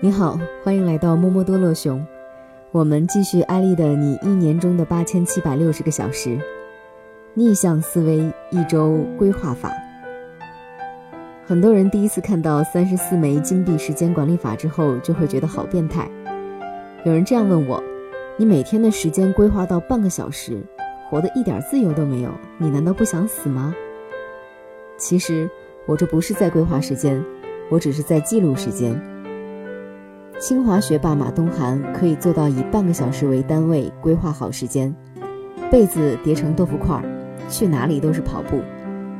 你好，欢迎来到摸摸多乐熊。我们继续艾丽的《你一年中的八千七百六十个小时》逆向思维一周规划法。很多人第一次看到三十四枚金币时间管理法之后，就会觉得好变态。有人这样问我：“你每天的时间规划到半个小时，活得一点自由都没有，你难道不想死吗？”其实我这不是在规划时间，我只是在记录时间。清华学霸马东涵可以做到以半个小时为单位规划好时间，被子叠成豆腐块儿，去哪里都是跑步，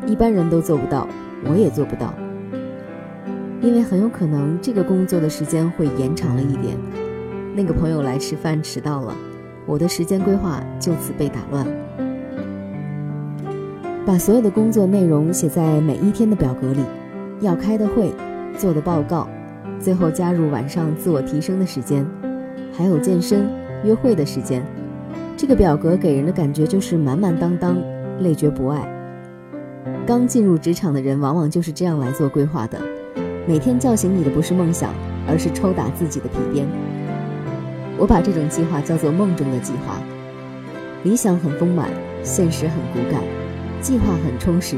一般人都做不到，我也做不到，因为很有可能这个工作的时间会延长了一点。那个朋友来吃饭迟到了，我的时间规划就此被打乱。把所有的工作内容写在每一天的表格里，要开的会，做的报告。最后加入晚上自我提升的时间，还有健身、约会的时间。这个表格给人的感觉就是满满当当，累觉不爱。刚进入职场的人往往就是这样来做规划的。每天叫醒你的不是梦想，而是抽打自己的皮鞭。我把这种计划叫做梦中的计划。理想很丰满，现实很骨感；计划很充实，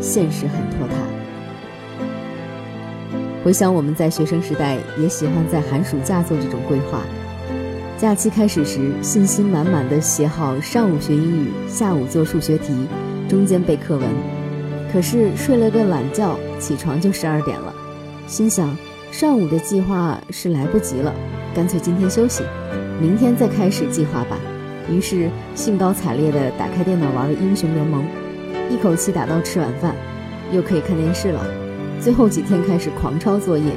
现实很拖沓。回想我们在学生时代，也喜欢在寒暑假做这种规划。假期开始时，信心满满的写好上午学英语，下午做数学题，中间背课文。可是睡了个懒觉，起床就十二点了，心想上午的计划是来不及了，干脆今天休息，明天再开始计划吧。于是兴高采烈的打开电脑玩了英雄联盟，一口气打到吃晚饭，又可以看电视了。最后几天开始狂抄作业，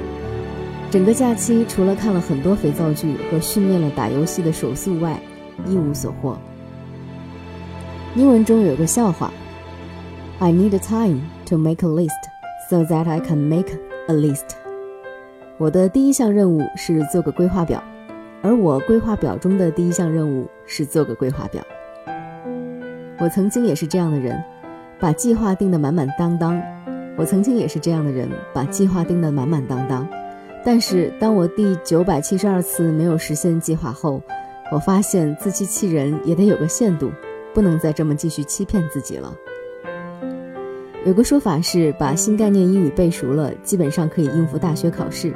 整个假期除了看了很多肥皂剧和训练了打游戏的手速外，一无所获。英文中有个笑话：“I need time to make a list so that I can make a list。”我的第一项任务是做个规划表，而我规划表中的第一项任务是做个规划表。我曾经也是这样的人，把计划定得满满当当。我曾经也是这样的人，把计划定得满满当当。但是当我第九百七十二次没有实现计划后，我发现自欺欺人也得有个限度，不能再这么继续欺骗自己了。有个说法是，把新概念英语背熟了，基本上可以应付大学考试。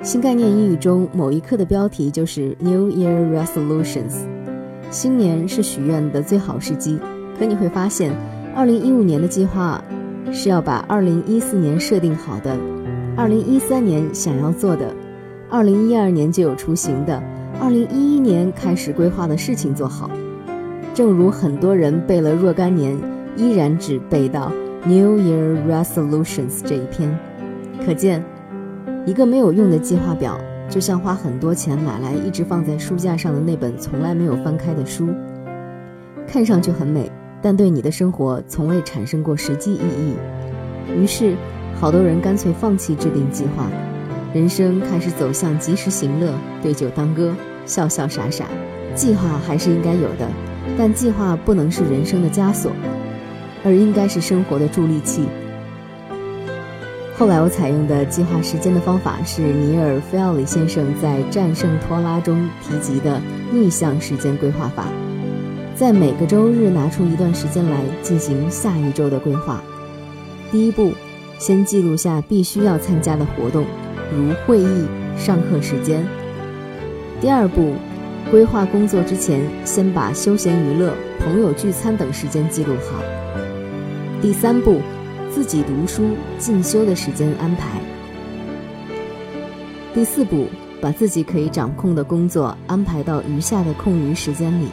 新概念英语中某一课的标题就是 New Year Resolutions，新年是许愿的最好时机。可你会发现，二零一五年的计划。是要把二零一四年设定好的，二零一三年想要做的，二零一二年就有雏形的，二零一一年开始规划的事情做好。正如很多人背了若干年，依然只背到 New Year Resolutions 这一篇，可见，一个没有用的计划表，就像花很多钱买来一直放在书架上的那本从来没有翻开的书，看上去很美。但对你的生活从未产生过实际意义，于是，好多人干脆放弃制定计划，人生开始走向及时行乐，对酒当歌，笑笑傻傻。计划还是应该有的，但计划不能是人生的枷锁，而应该是生活的助力器。后来我采用的计划时间的方法是尼尔·菲奥里先生在《战胜拖拉》中提及的逆向时间规划法。在每个周日拿出一段时间来进行下一周的规划。第一步，先记录下必须要参加的活动，如会议、上课时间。第二步，规划工作之前，先把休闲娱乐、朋友聚餐等时间记录好。第三步，自己读书、进修的时间安排。第四步，把自己可以掌控的工作安排到余下的空余时间里。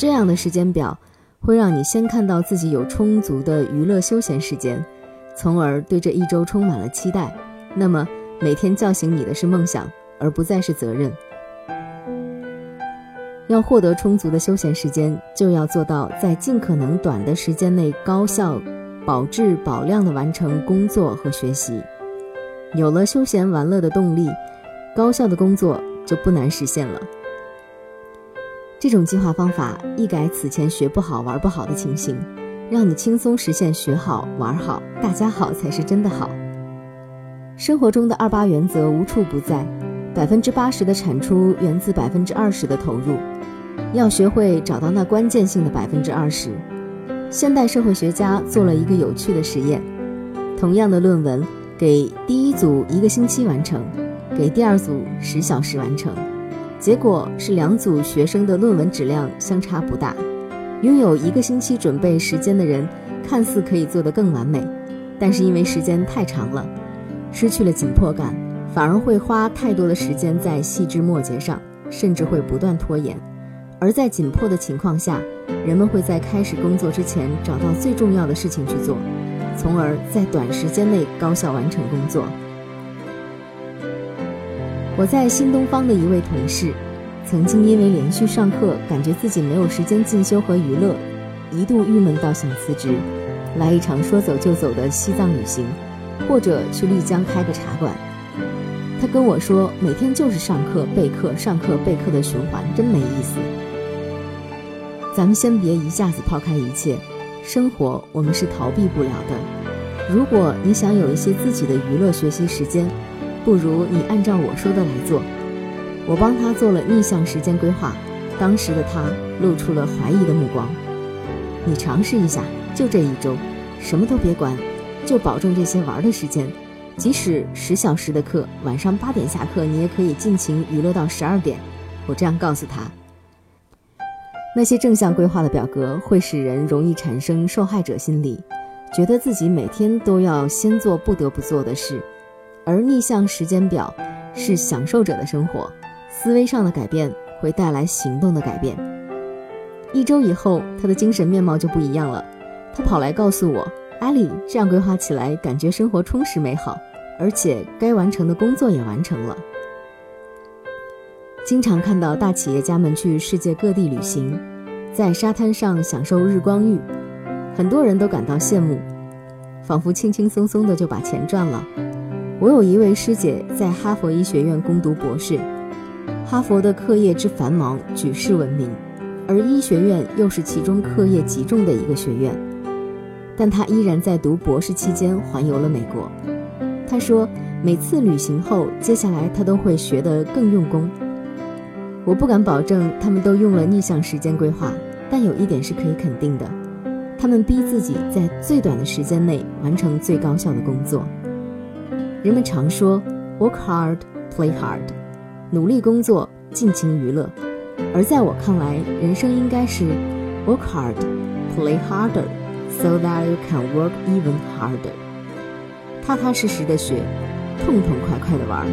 这样的时间表会让你先看到自己有充足的娱乐休闲时间，从而对这一周充满了期待。那么每天叫醒你的是梦想，而不再是责任。要获得充足的休闲时间，就要做到在尽可能短的时间内高效、保质保量地完成工作和学习。有了休闲玩乐的动力，高效的工作就不难实现了。这种计划方法一改此前学不好玩不好的情形，让你轻松实现学好玩好，大家好才是真的好。生活中的二八原则无处不在，百分之八十的产出源自百分之二十的投入，要学会找到那关键性的百分之二十。现代社会学家做了一个有趣的实验：同样的论文，给第一组一个星期完成，给第二组十小时完成，结果是两组学生的论文质量相差不大。拥有一个星期准备时间的人，看似可以做得更完美，但是因为时间太长了。失去了紧迫感，反而会花太多的时间在细枝末节上，甚至会不断拖延。而在紧迫的情况下，人们会在开始工作之前找到最重要的事情去做，从而在短时间内高效完成工作。我在新东方的一位同事，曾经因为连续上课，感觉自己没有时间进修和娱乐，一度郁闷到想辞职，来一场说走就走的西藏旅行。或者去丽江开个茶馆，他跟我说，每天就是上课备课、上课备课的循环，真没意思。咱们先别一下子抛开一切，生活我们是逃避不了的。如果你想有一些自己的娱乐学习时间，不如你按照我说的来做。我帮他做了逆向时间规划，当时的他露出了怀疑的目光。你尝试一下，就这一周，什么都别管。就保证这些玩的时间，即使十小时的课，晚上八点下课，你也可以尽情娱乐到十二点。我这样告诉他。那些正向规划的表格会使人容易产生受害者心理，觉得自己每天都要先做不得不做的事，而逆向时间表是享受者的生活，思维上的改变会带来行动的改变。一周以后，他的精神面貌就不一样了，他跑来告诉我。艾莉这样规划起来，感觉生活充实美好，而且该完成的工作也完成了。经常看到大企业家们去世界各地旅行，在沙滩上享受日光浴，很多人都感到羡慕，仿佛轻轻松松的就把钱赚了。我有一位师姐在哈佛医学院攻读博士，哈佛的课业之繁忙举世闻名，而医学院又是其中课业极重的一个学院。但她依然在读博士期间环游了美国。她说，每次旅行后，接下来她都会学得更用功。我不敢保证他们都用了逆向时间规划，但有一点是可以肯定的：他们逼自己在最短的时间内完成最高效的工作。人们常说 “work hard, play hard”，努力工作，尽情娱乐。而在我看来，人生应该是 “work hard, play harder”。So that you can work even harder，踏踏实实的学，痛痛快快的玩。